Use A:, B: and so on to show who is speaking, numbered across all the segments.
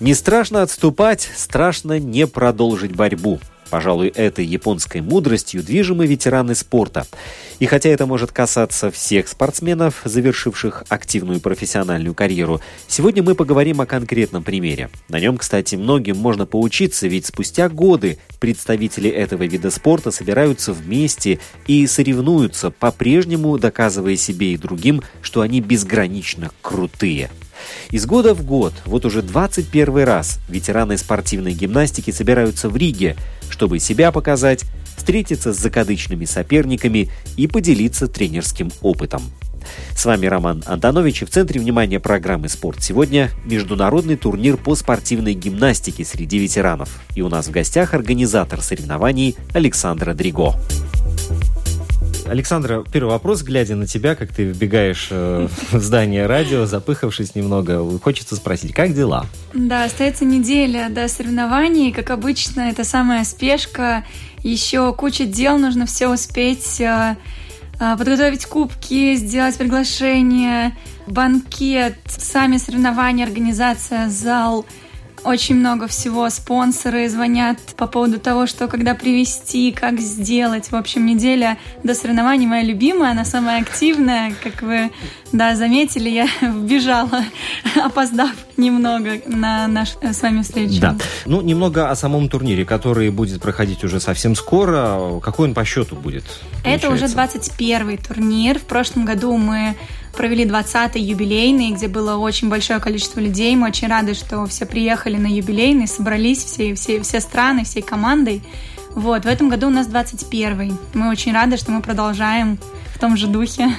A: Не страшно отступать, страшно не продолжить борьбу. Пожалуй, этой японской мудростью движимы ветераны спорта. И хотя это может касаться всех спортсменов, завершивших активную профессиональную карьеру, сегодня мы поговорим о конкретном примере. На нем, кстати, многим можно поучиться, ведь спустя годы представители этого вида спорта собираются вместе и соревнуются, по-прежнему доказывая себе и другим, что они безгранично крутые. Из года в год, вот уже 21 раз, ветераны спортивной гимнастики собираются в Риге, чтобы себя показать, встретиться с закадычными соперниками и поделиться тренерским опытом. С вами Роман Антонович и в центре внимания программы «Спорт сегодня» международный турнир по спортивной гимнастике среди ветеранов. И у нас в гостях организатор соревнований Александра Дриго. Александра, первый вопрос, глядя на тебя, как ты вбегаешь э, в здание радио, запыхавшись немного, хочется спросить, как дела?
B: Да, остается неделя до соревнований, как обычно, это самая спешка, еще куча дел, нужно все успеть, э, э, подготовить кубки, сделать приглашение, банкет, сами соревнования, организация, зал – очень много всего. Спонсоры звонят по поводу того, что когда привести, как сделать. В общем, неделя до соревнований моя любимая, она самая активная. Как вы да, заметили, я вбежала, опоздав немного на нашу э, с вами встречу.
A: Да. Ну, немного о самом турнире, который будет проходить уже совсем скоро. Какой он по счету будет?
B: Это уже 21 турнир. В прошлом году мы провели 20-й юбилейный, где было очень большое количество людей. Мы очень рады, что все приехали на юбилейный, собрались все, все, все страны, всей командой. Вот, в этом году у нас 21-й. Мы очень рады, что мы продолжаем в том же духе.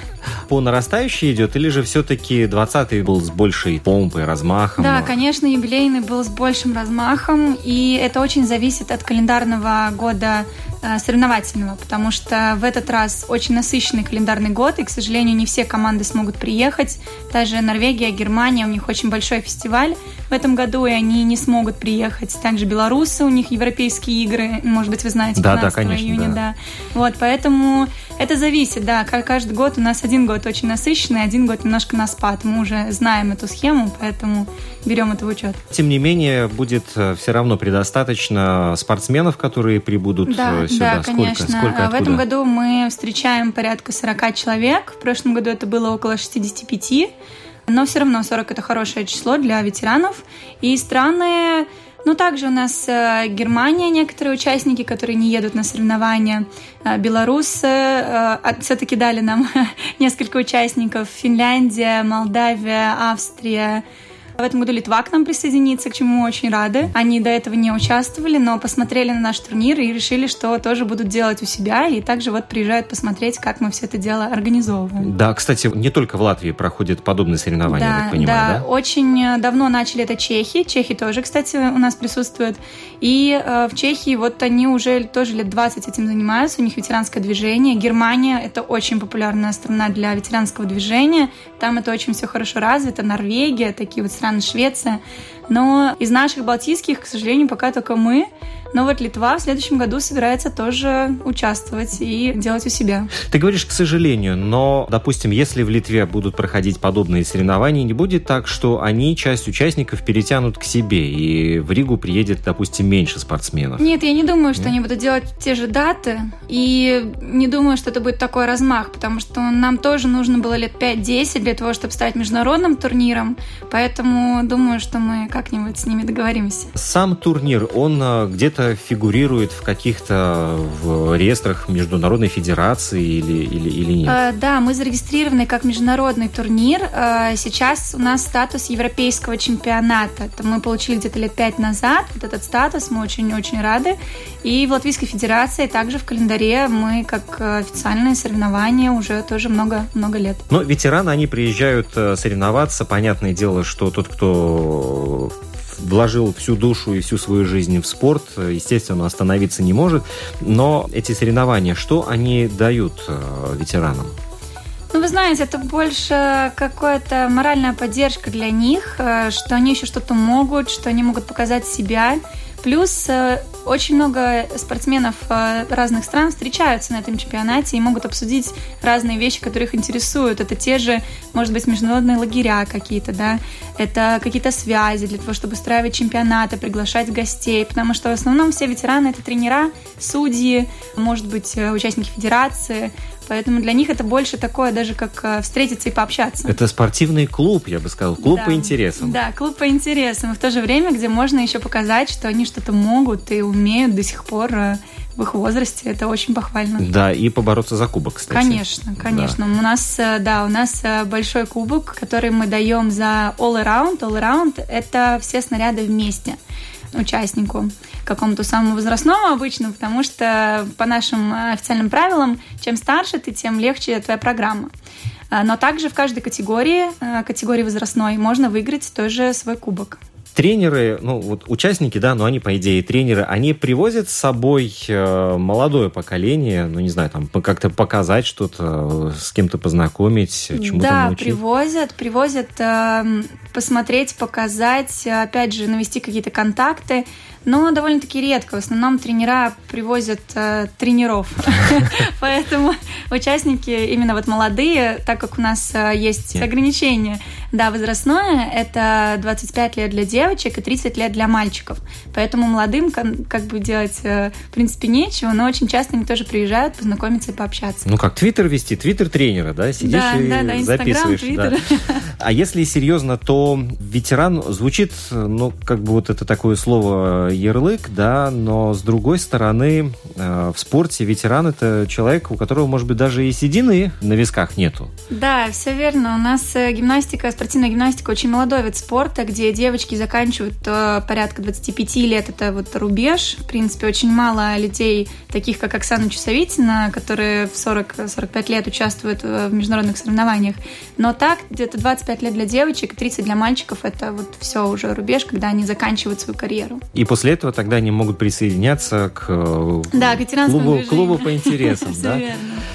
A: По нарастающей идет, или же все-таки 20-й был с большей помпой, размахом?
B: Да, конечно, юбилейный был с большим размахом, и это очень зависит от календарного года соревновательного, потому что в этот раз очень насыщенный календарный год, и, к сожалению, не все команды смогут приехать. Даже Норвегия, Германия, у них очень большой фестиваль в этом году, и они не смогут приехать. Также белорусы, у них европейские игры, может быть, вы знаете, 15
A: да, да, конечно,
B: июня,
A: да.
B: да. Вот, поэтому это зависит, да, каждый год у нас один год очень насыщенный, один год немножко на спад. Мы уже знаем эту схему, поэтому берем это в учет.
A: Тем не менее, будет э, все равно предостаточно спортсменов, которые прибудут
B: да,
A: э, сюда.
B: Да, конечно.
A: Сколько,
B: а в этом году мы встречаем порядка 40 человек. В прошлом году это было около 65. Но все равно 40 это хорошее число для ветеранов. И страны ну, также у нас э, Германия, некоторые участники, которые не едут на соревнования. Э, белорусы э, все-таки дали нам несколько участников. Финляндия, Молдавия, Австрия, в этом году Литва к нам присоединится, к чему мы очень рады. Они до этого не участвовали, но посмотрели на наш турнир и решили, что тоже будут делать у себя, и также вот приезжают посмотреть, как мы все это дело организовываем.
A: Да, кстати, не только в Латвии проходят подобные соревнования,
B: да,
A: я так понимаю, да?
B: да? очень давно начали это чехи. Чехи тоже, кстати, у нас присутствуют. И э, в Чехии вот они уже тоже лет 20 этим занимаются, у них ветеранское движение. Германия — это очень популярная страна для ветеранского движения. Там это очень все хорошо развито. Норвегия, такие вот страны, Швеция. Но из наших балтийских, к сожалению, пока только мы. Но вот Литва в следующем году собирается тоже участвовать и делать у себя.
A: Ты говоришь, к сожалению, но, допустим, если в Литве будут проходить подобные соревнования, не будет так, что они, часть участников, перетянут к себе, и в Ригу приедет, допустим, меньше спортсменов?
B: Нет, я не думаю, что Нет? они будут делать те же даты, и не думаю, что это будет такой размах, потому что нам тоже нужно было лет 5-10 для того, чтобы стать международным турниром, поэтому думаю, что мы как-нибудь с ними договоримся.
A: Сам турнир, он а, где-то фигурирует в каких-то в реестрах Международной Федерации или, или, или нет?
B: А, да, мы зарегистрированы как международный турнир. А, сейчас у нас статус европейского чемпионата. Это мы получили где-то лет пять назад. Вот этот статус мы очень-очень рады. И в Латвийской Федерации также в календаре мы как официальное соревнование уже тоже много-много лет.
A: Но ветераны, они приезжают э, соревноваться. Понятное дело, что тот, кто вложил всю душу и всю свою жизнь в спорт, естественно, остановиться не может. Но эти соревнования, что они дают э, ветеранам?
B: Ну, вы знаете, это больше какая-то моральная поддержка для них, э, что они еще что-то могут, что они могут показать себя. Плюс э, очень много спортсменов э, разных стран встречаются на этом чемпионате и могут обсудить разные вещи, которые их интересуют. Это те же, может быть, международные лагеря какие-то, да, это какие-то связи для того, чтобы устраивать чемпионаты, приглашать гостей, потому что в основном все ветераны — это тренера, судьи, может быть, э, участники федерации, Поэтому для них это больше такое, даже как э, встретиться и пообщаться.
A: Это спортивный клуб, я бы сказал, клуб да. по интересам.
B: Да, клуб по интересам. В то же время, где можно еще показать, что они что-то могут и умеют до сих пор э, в их возрасте. Это очень похвально.
A: Да, и побороться за кубок, кстати.
B: Конечно, конечно. Да. У нас, э, да, у нас большой кубок, который мы даем за all around. All around – это все снаряды вместе участнику какому-то самому возрастному обычно, потому что по нашим официальным правилам, чем старше ты, тем легче твоя программа. А, но также в каждой категории, а, категории возрастной, можно выиграть тоже свой кубок
A: тренеры, ну вот участники, да, но они по идее тренеры, они привозят с собой э, молодое поколение, ну не знаю, там как-то показать что-то, с кем-то познакомить, чему-то
B: да,
A: научить.
B: Да, привозят, привозят э, посмотреть, показать, опять же навести какие-то контакты но довольно-таки редко. В основном тренера привозят э, тренеров. Поэтому участники именно вот молодые, так как у нас э, есть ограничения, да, возрастное, это 25 лет для девочек и 30 лет для мальчиков. Поэтому молодым как бы делать, э, в принципе, нечего, но очень часто они тоже приезжают познакомиться и пообщаться.
A: Ну как, твиттер вести, твиттер тренера, да? Сидишь да, и да, да, записываешь. Да. А если серьезно, то ветеран звучит, ну, как бы вот это такое слово ярлык, да, но с другой стороны, э, в спорте ветеран это человек, у которого, может быть, даже и седины на висках нету.
B: Да, все верно. У нас э, гимнастика, спортивная гимнастика очень молодой вид спорта, где девочки заканчивают э, порядка 25 лет. Это вот рубеж. В принципе, очень мало людей, таких как Оксана Чусовитина, которые в 40-45 лет участвуют в международных соревнованиях. Но так, где-то 25 лет для девочек и 30 для мальчиков, это вот все уже рубеж, когда они заканчивают свою карьеру.
A: И после этого тогда они могут присоединяться к,
B: э, да, к клубу,
A: клубу по интересам. да?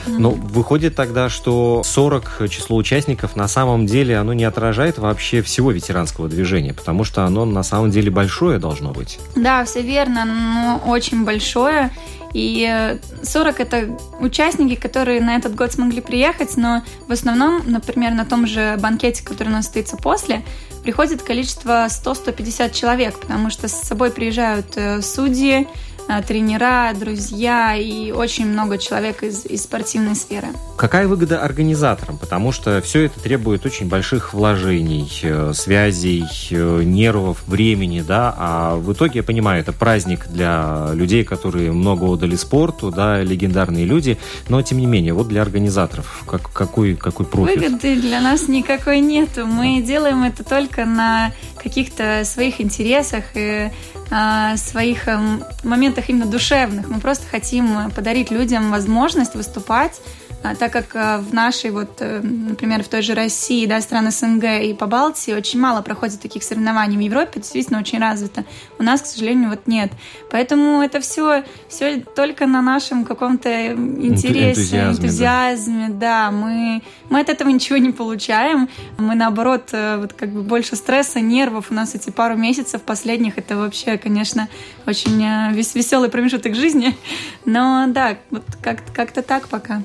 A: Но выходит тогда, что 40 число участников на самом деле оно не отражает вообще всего ветеранского движения, потому что оно на самом деле большое должно быть.
B: Да, все верно, но очень большое. И 40 это участники, которые на этот год смогли приехать, но в основном, например, на том же банкете, который у нас состоится после, приходит количество 100-150 человек, потому что с собой приезжают э, судьи, Э, тренера, друзья и очень много человек из, из спортивной сферы.
A: Какая выгода организаторам? Потому что все это требует очень больших вложений, э, связей, э, нервов, времени, да, а в итоге, я понимаю, это праздник для людей, которые много отдали спорту, да, легендарные люди, но тем не менее, вот для организаторов как, какой, какой профит?
B: Выгоды для нас никакой нету. Мы делаем это только на каких-то своих интересах и а, своих эм, моментах именно душевных. Мы просто хотим подарить людям возможность выступать так как а, в нашей, вот, э, например, в той же России, да, страны СНГ и по Балтии очень мало проходит таких соревнований. В Европе действительно очень развито. У нас, к сожалению, вот нет. Поэтому это все, все только на нашем каком-то интересе, энтузиазме, энтузиазме да. да. Мы, мы от этого ничего не получаем. Мы, наоборот, э, вот как бы больше стресса, нервов. У нас эти пару месяцев последних, это вообще, конечно, очень э, веселый промежуток жизни. Но да, вот как-то как так пока.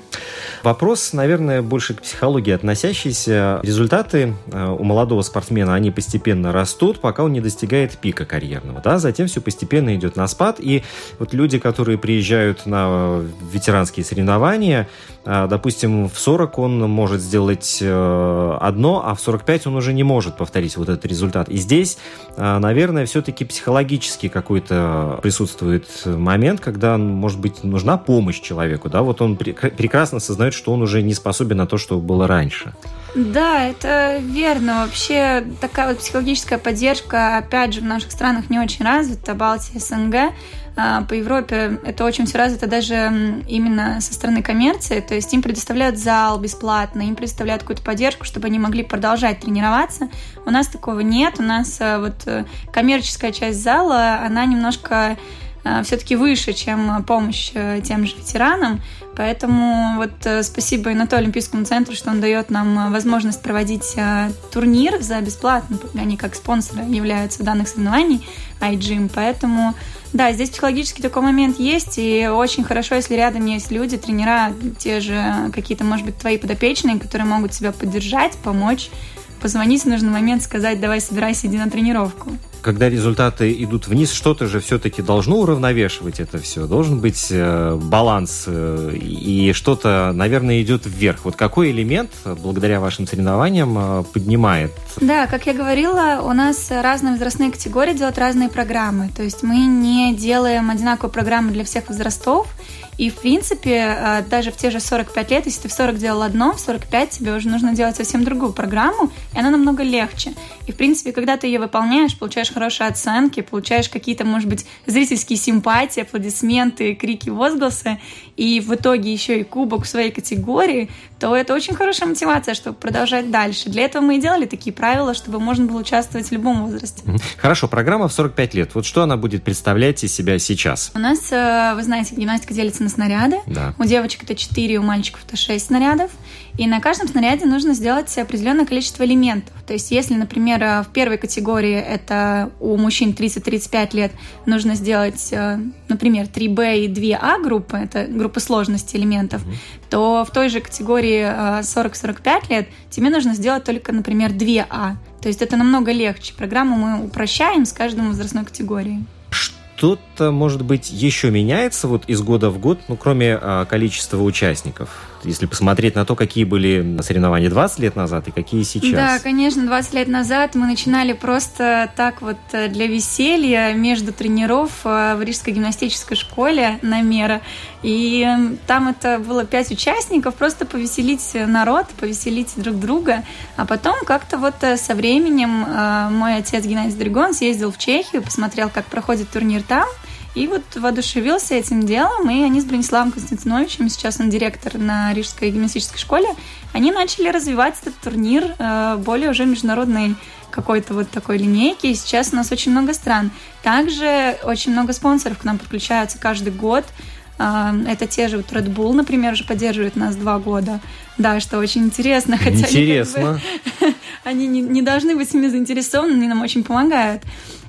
A: Вопрос, наверное, больше к психологии относящийся. Результаты э, у молодого спортсмена, они постепенно растут, пока он не достигает пика карьерного. Да? Затем все постепенно идет на спад. И вот люди, которые приезжают на ветеранские соревнования, допустим, в 40 он может сделать э, одно, а в 45 он уже не может повторить вот этот результат. И здесь, наверное, все-таки психологически какой-то присутствует момент, когда, может быть, нужна помощь человеку. Да? Вот он прекрасно сознает понимают, что он уже не способен на то, что было раньше.
B: Да, это верно. Вообще такая вот психологическая поддержка, опять же, в наших странах не очень развита, Балтия, СНГ. А, по Европе это очень все развито даже именно со стороны коммерции, то есть им предоставляют зал бесплатно, им предоставляют какую-то поддержку, чтобы они могли продолжать тренироваться. У нас такого нет, у нас а, вот э, коммерческая часть зала, она немножко все-таки выше, чем помощь э, тем же ветеранам. Поэтому вот э, спасибо и на то Олимпийскому центру, что он дает нам э, возможность проводить турнир за бесплатно. Они как спонсоры являются данных соревнований iGym. Поэтому да, здесь психологический такой момент есть, и очень хорошо, если рядом есть люди, тренера, те же какие-то, может быть, твои подопечные, которые могут тебя поддержать, помочь, позвонить в нужный момент, сказать, давай собирайся, иди на тренировку
A: когда результаты идут вниз, что-то же все-таки должно уравновешивать это все. Должен быть э, баланс, э, и что-то, наверное, идет вверх. Вот какой элемент, благодаря вашим соревнованиям, э, поднимает?
B: Да, как я говорила, у нас разные возрастные категории делают разные программы. То есть мы не делаем одинаковую программу для всех возрастов. И, в принципе, э, даже в те же 45 лет, если ты в 40 делал одно, в 45 тебе уже нужно делать совсем другую программу, и она намного легче. И, в принципе, когда ты ее выполняешь, получаешь хорошие оценки, получаешь какие-то, может быть, зрительские симпатии, аплодисменты, крики, возгласы, и в итоге еще и кубок в своей категории, то это очень хорошая мотивация, чтобы продолжать дальше. Для этого мы и делали такие правила, чтобы можно было участвовать в любом возрасте.
A: Хорошо, программа в 45 лет. Вот что она будет представлять из себя сейчас?
B: У нас, э, вы знаете, гимнастика делится на снаряды.
A: Да.
B: У девочек это 4, у мальчиков это 6 снарядов. И на каждом снаряде нужно сделать определенное количество элементов. То есть, если, например, э, в первой категории это у мужчин 30-35 лет нужно сделать, э, например, 3B и 2А группы, это группы сложности элементов, mm-hmm. то в той же категории 40-45 э, лет тебе нужно сделать только, например, 2А. То есть это намного легче. Программу мы упрощаем с каждой возрастной категорией
A: что-то, может быть, еще меняется вот из года в год, ну, кроме а, количества участников? Если посмотреть на то, какие были соревнования 20 лет назад и какие сейчас.
B: Да, конечно, 20 лет назад мы начинали просто так вот э, для веселья между тренеров э, в Рижской гимнастической школе на Мера. И эм, там это было пять участников, просто повеселить народ, повеселить друг друга. А потом как-то вот э, со временем мой отец Геннадий Дригон съездил в Чехию, посмотрел, как проходит турнир там, и вот воодушевился этим делом, и они с Брониславом Константиновичем, сейчас он директор на Рижской гимнастической школе, они начали развивать этот турнир э, более уже международной какой-то вот такой линейки. И сейчас у нас очень много стран. Также очень много спонсоров к нам подключаются каждый год. Э, это те же вот Red Bull, например, уже поддерживает нас два года. Да, что очень интересно.
A: Хотя интересно.
B: Они, как бы, они не, не должны быть ими заинтересованы, они нам очень помогают.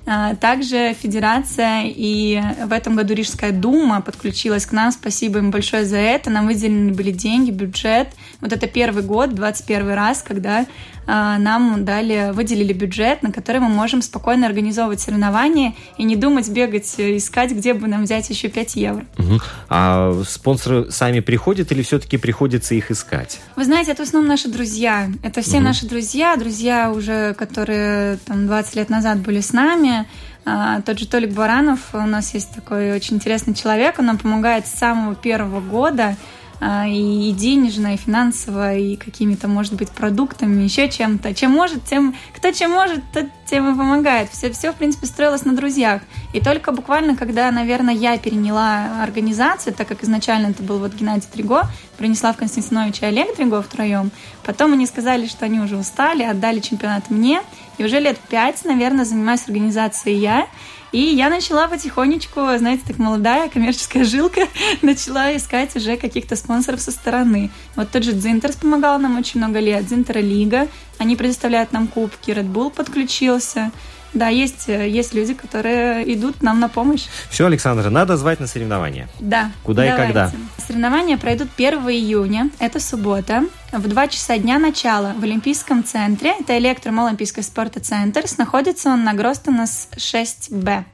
B: А, также Федерация и в этом году Рижская дума подключилась к нам. Спасибо им большое за это. Нам выделены были деньги, бюджет. Вот это первый год, 21 раз, когда нам дали, выделили бюджет, на который мы можем спокойно организовывать соревнования и не думать бегать, искать, где бы нам взять еще 5 евро.
A: Угу. А спонсоры сами приходят или все-таки приходится их искать?
B: Вы знаете, это в основном наши друзья. Это все угу. наши друзья, друзья уже, которые там 20 лет назад были с нами. А, тот же Толик Баранов, у нас есть такой очень интересный человек, он нам помогает с самого первого года а, и денежно, и финансово, и какими-то, может быть, продуктами, еще чем-то. Чем может, тем, кто чем может, тот тем и помогает. Все, все, в принципе, строилось на друзьях. И только буквально, когда, наверное, я переняла организацию, так как изначально это был вот Геннадий Триго, Бронислав Константинович и Олег Триго втроем, потом они сказали, что они уже устали, отдали чемпионат мне, и уже лет пять, наверное, занимаюсь организацией я, и я начала потихонечку, знаете, так молодая коммерческая жилка, начала искать уже каких-то спонсоров со стороны. Вот тот же Дзинтерс помогал нам очень много лет, Дзинтера Лига, они предоставляют нам кубки, Red Bull подключился. Да, есть, есть люди, которые идут нам на помощь.
A: Все, Александра, надо звать на соревнования.
B: Да.
A: Куда
B: давайте.
A: и когда?
B: Соревнования пройдут 1 июня, это суббота, в 2 часа дня начала в Олимпийском центре. Это Электром Олимпийский спортцентр. Находится он на Гростонас 6Б.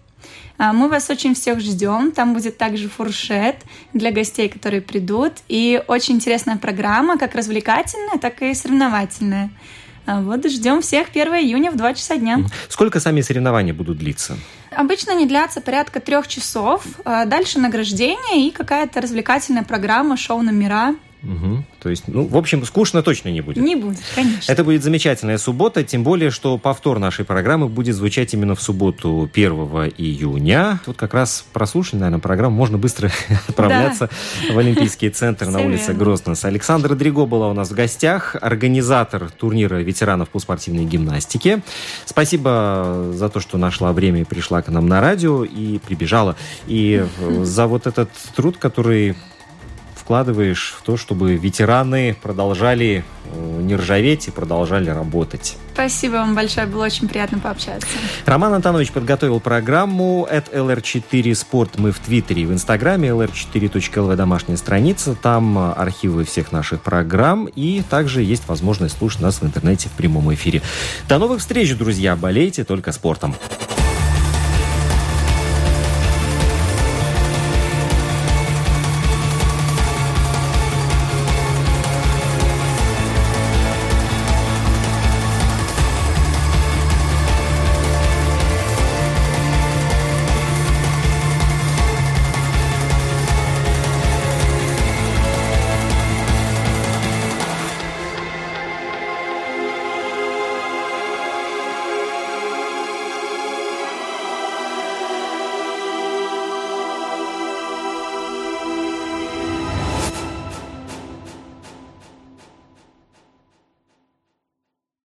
B: А, мы вас очень всех ждем. Там будет также фуршет для гостей, которые придут. И очень интересная программа, как развлекательная, так и соревновательная. А вот ждем всех 1 июня в 2 часа дня.
A: Сколько сами соревнования будут длиться?
B: Обычно они длятся порядка трех часов. А дальше награждение и какая-то развлекательная программа, шоу-номера.
A: Угу. То есть, ну, в общем, скучно точно не будет.
B: Не будет, конечно.
A: Это будет замечательная суббота, тем более, что повтор нашей программы будет звучать именно в субботу 1 июня. Тут как раз прослушать, наверное, программу можно быстро отправляться да. в Олимпийский центр на улице Грознос. Александра Дриго была у нас в гостях, организатор турнира ветеранов по спортивной гимнастике. Спасибо за то, что нашла время и пришла к нам на радио и прибежала. И за вот этот труд, который вкладываешь в то, чтобы ветераны продолжали э, не ржаветь и продолжали работать.
B: Спасибо вам большое, было очень приятно пообщаться.
A: Роман Антонович подготовил программу от LR4 Спорт. Мы в Твиттере и в Инстаграме lr4.lv домашняя страница. Там э, архивы всех наших программ и также есть возможность слушать нас в интернете в прямом эфире. До новых встреч, друзья! Болейте только спортом!